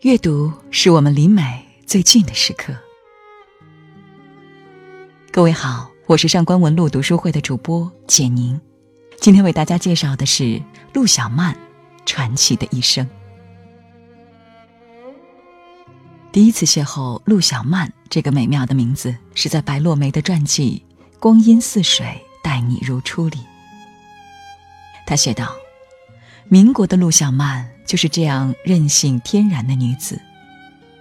阅读是我们离美最近的时刻。各位好，我是上官文露读书会的主播简宁，今天为大家介绍的是陆小曼传奇的一生。第一次邂逅陆小曼这个美妙的名字，是在白落梅的传记《光阴似水，待你如初》里。他写道：“民国的陆小曼就是这样任性天然的女子，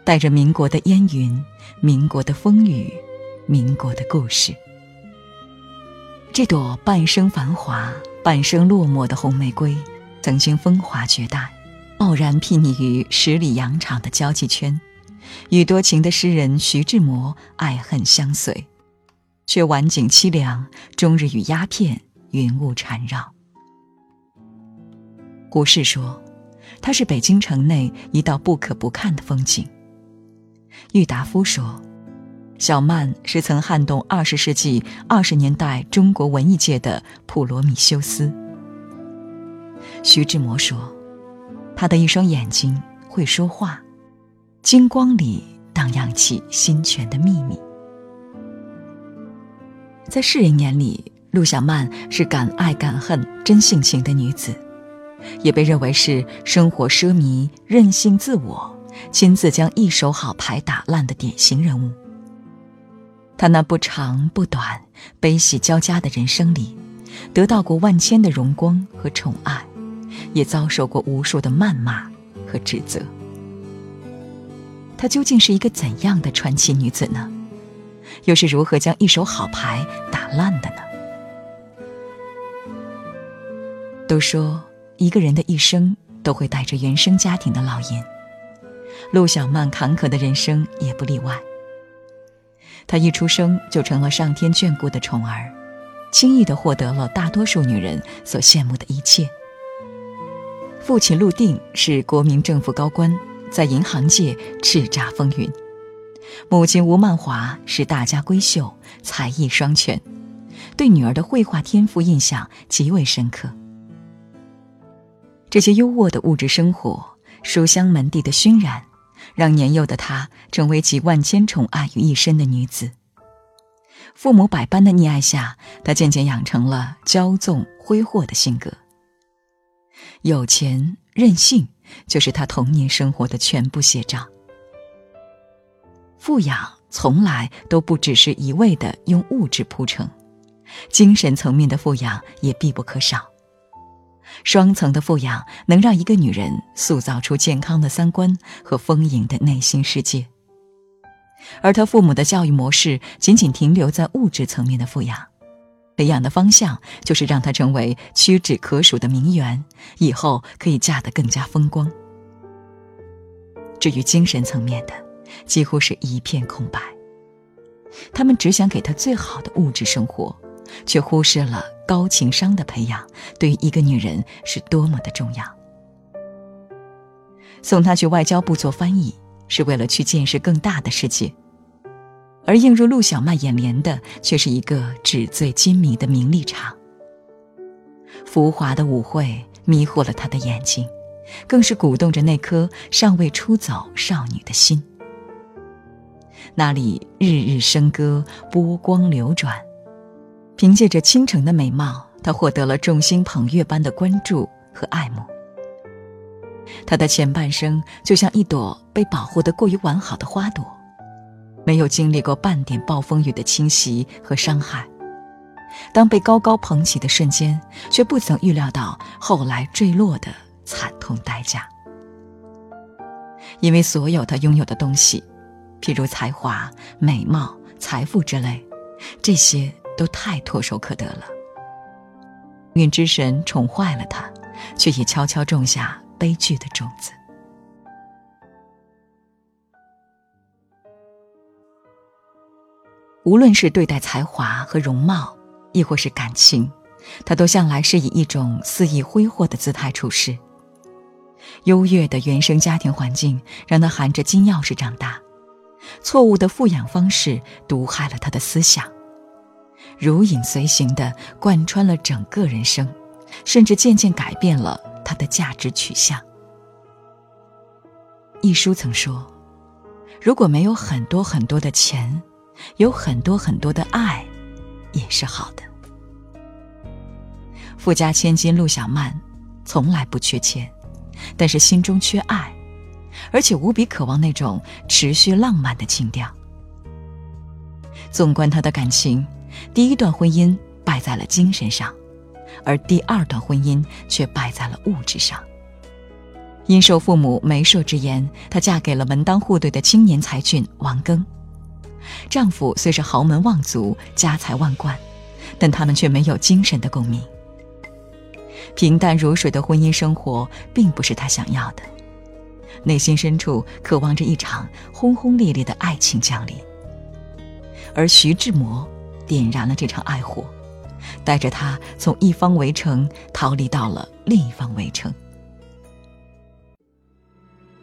带着民国的烟云、民国的风雨、民国的故事。这朵半生繁华、半生落寞的红玫瑰，曾经风华绝代，傲然睥睨于十里洋场的交际圈。”与多情的诗人徐志摩爱恨相随，却晚景凄凉，终日与鸦片、云雾缠绕。胡适说，它是北京城内一道不可不看的风景。郁达夫说，小曼是曾撼动二十世纪二十年代中国文艺界的普罗米修斯。徐志摩说，他的一双眼睛会说话。金光里荡漾起心泉的秘密。在世人眼里，陆小曼是敢爱敢恨、真性情的女子，也被认为是生活奢靡、任性自我、亲自将一手好牌打烂的典型人物。她那不长不短、悲喜交加的人生里，得到过万千的荣光和宠爱，也遭受过无数的谩骂和指责。她究竟是一个怎样的传奇女子呢？又是如何将一手好牌打烂的呢？都说一个人的一生都会带着原生家庭的烙印，陆小曼坎坷的人生也不例外。她一出生就成了上天眷顾的宠儿，轻易的获得了大多数女人所羡慕的一切。父亲陆定是国民政府高官。在银行界叱咤风云，母亲吴曼华是大家闺秀，才艺双全，对女儿的绘画天赋印象极为深刻。这些优渥的物质生活、书香门第的熏染，让年幼的她成为集万千宠爱于一身的女子。父母百般的溺爱下，她渐渐养成了骄纵挥霍的性格，有钱任性。就是他童年生活的全部写照。富养从来都不只是一味的用物质铺成，精神层面的富养也必不可少。双层的富养能让一个女人塑造出健康的三观和丰盈的内心世界。而他父母的教育模式仅仅停留在物质层面的富养。培养的方向就是让她成为屈指可数的名媛，以后可以嫁得更加风光。至于精神层面的，几乎是一片空白。他们只想给她最好的物质生活，却忽视了高情商的培养对于一个女人是多么的重要。送她去外交部做翻译，是为了去见识更大的世界。而映入陆小曼眼帘的，却是一个纸醉金迷的名利场。浮华的舞会迷惑了她的眼睛，更是鼓动着那颗尚未出走少女的心。那里日日笙歌，波光流转，凭借着倾城的美貌，她获得了众星捧月般的关注和爱慕。她的前半生就像一朵被保护的过于完好的花朵。没有经历过半点暴风雨的侵袭和伤害，当被高高捧起的瞬间，却不曾预料到后来坠落的惨痛代价。因为所有他拥有的东西，譬如才华、美貌、财富之类，这些都太唾手可得了。运之神宠坏了他，却也悄悄种下悲剧的种子。无论是对待才华和容貌，亦或是感情，他都向来是以一种肆意挥霍的姿态处事。优越的原生家庭环境让他含着金钥匙长大，错误的富养方式毒害了他的思想，如影随形的贯穿了整个人生，甚至渐渐改变了他的价值取向。一书曾说：“如果没有很多很多的钱，有很多很多的爱，也是好的。”富家千金陆小曼从来不缺钱，但是心中缺爱，而且无比渴望那种持续浪漫的情调。纵观她的感情，第一段婚姻败在了精神上，而第二段婚姻却败在了物质上。因受父母媒妁之言，她嫁给了门当户对的青年才俊王庚。丈夫虽是豪门望族、家财万贯，但他们却没有精神的共鸣。平淡如水的婚姻生活并不是她想要的，内心深处渴望着一场轰轰烈烈的爱情降临。而徐志摩点燃了这场爱火，带着他从一方围城逃离到了另一方围城。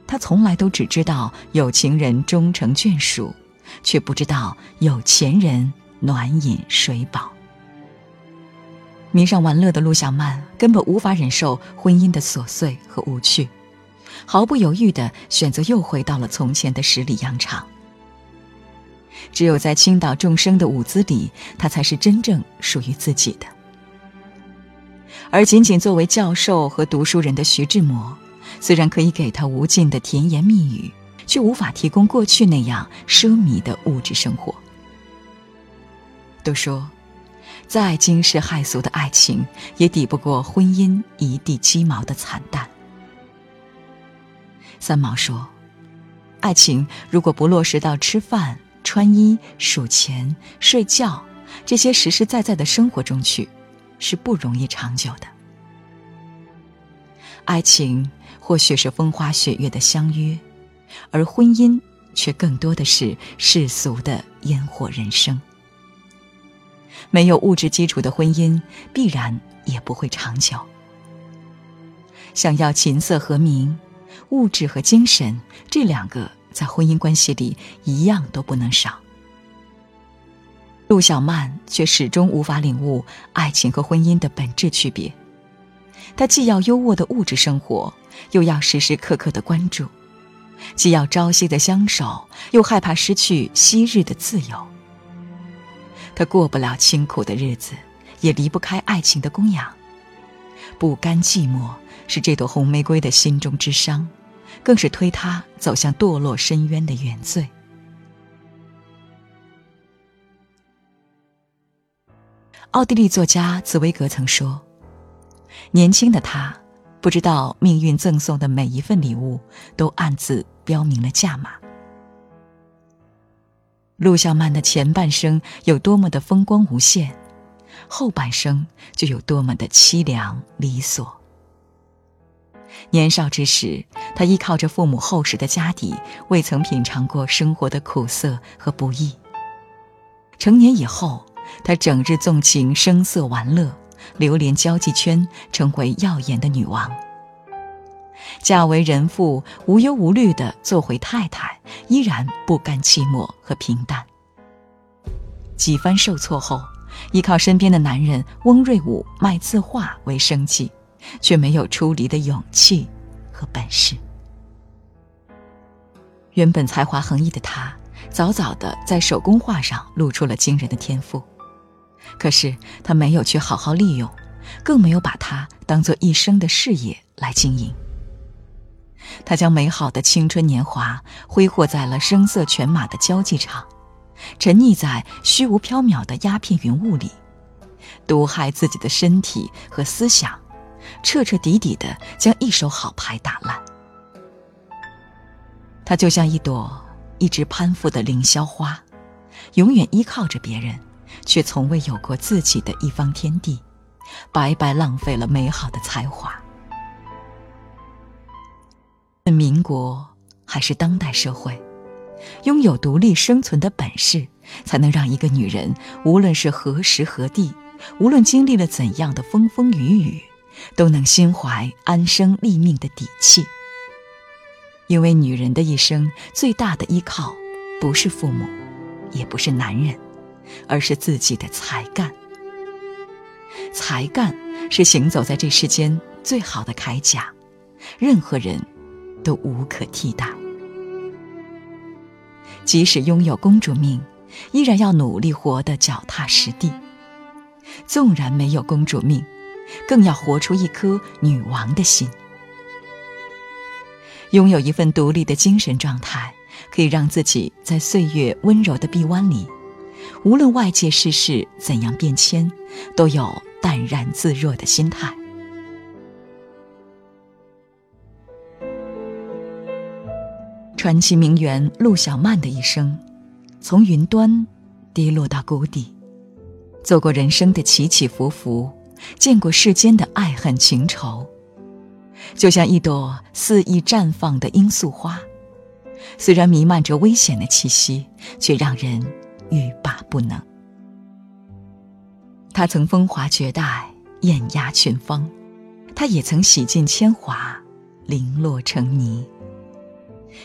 他从来都只知道有情人终成眷属，却不知道有钱人暖饮水饱。迷上玩乐的陆小曼根本无法忍受婚姻的琐碎和无趣，毫不犹豫地选择又回到了从前的十里洋场。只有在倾倒众生的舞姿里，她才是真正属于自己的。而仅仅作为教授和读书人的徐志摩。虽然可以给他无尽的甜言蜜语，却无法提供过去那样奢靡的物质生活。都说，再惊世骇俗的爱情，也抵不过婚姻一地鸡毛的惨淡。三毛说：“爱情如果不落实到吃饭、穿衣、数钱、睡觉这些实实在在的生活中去，是不容易长久的。爱情。”或许是风花雪月的相约，而婚姻却更多的是世俗的烟火人生。没有物质基础的婚姻，必然也不会长久。想要琴瑟和鸣，物质和精神这两个在婚姻关系里一样都不能少。陆小曼却始终无法领悟爱情和婚姻的本质区别。她既要优渥的物质生活。又要时时刻刻的关注，既要朝夕的相守，又害怕失去昔日的自由。她过不了清苦的日子，也离不开爱情的供养。不甘寂寞是这朵红玫瑰的心中之伤，更是推他走向堕落深渊的原罪。奥地利作家茨威格曾说：“年轻的他。”不知道命运赠送的每一份礼物，都暗自标明了价码。陆小曼的前半生有多么的风光无限，后半生就有多么的凄凉离索。年少之时，她依靠着父母厚实的家底，未曾品尝过生活的苦涩和不易。成年以后，她整日纵情声色玩乐。流连交际圈，成为耀眼的女王。嫁为人妇，无忧无虑的做回太太，依然不甘寂寞和平淡。几番受挫后，依靠身边的男人翁瑞武卖字画为生计，却没有出离的勇气和本事。原本才华横溢的他，早早的在手工画上露出了惊人的天赋。可是他没有去好好利用，更没有把它当做一生的事业来经营。他将美好的青春年华挥霍在了声色犬马的交际场，沉溺在虚无缥缈的鸦片云雾里，毒害自己的身体和思想，彻彻底底的将一手好牌打烂。他就像一朵一直攀附的凌霄花，永远依靠着别人。却从未有过自己的一方天地，白白浪费了美好的才华。民国还是当代社会，拥有独立生存的本事，才能让一个女人，无论是何时何地，无论经历了怎样的风风雨雨，都能心怀安身立命的底气。因为女人的一生最大的依靠，不是父母，也不是男人。而是自己的才干，才干是行走在这世间最好的铠甲，任何人都无可替代。即使拥有公主命，依然要努力活得脚踏实地；纵然没有公主命，更要活出一颗女王的心。拥有一份独立的精神状态，可以让自己在岁月温柔的臂弯里，无论外界世事怎样变迁，都有淡然自若的心态。传奇名媛陆小曼的一生，从云端跌落到谷底，走过人生的起起伏伏，见过世间的爱恨情仇。就像一朵肆意绽放的罂粟花，虽然弥漫着危险的气息，却让人欲罢不能。他曾风华绝代，艳压群芳；他也曾洗尽铅华，零落成泥。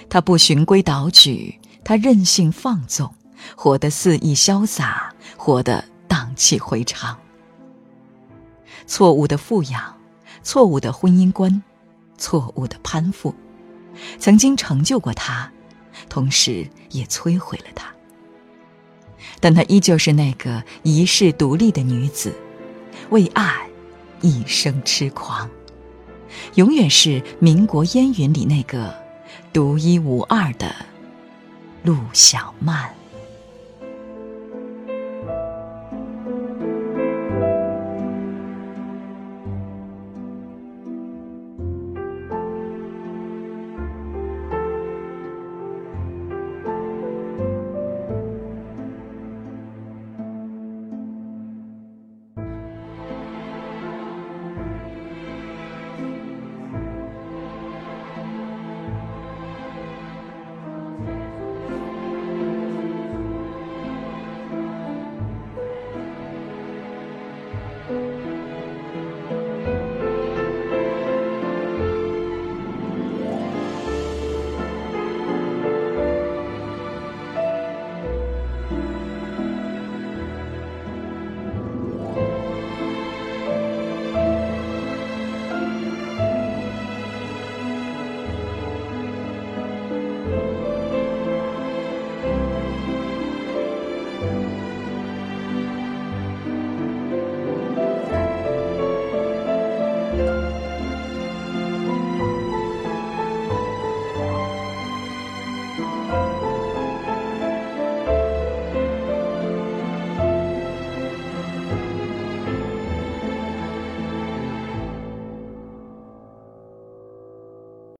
他不循规蹈矩，他任性放纵，活得肆意潇洒，活得荡气回肠。错误的富养，错误的婚姻观。错误的攀附，曾经成就过她，同时也摧毁了她。但她依旧是那个一世独立的女子，为爱一生痴狂，永远是民国烟云里那个独一无二的陆小曼。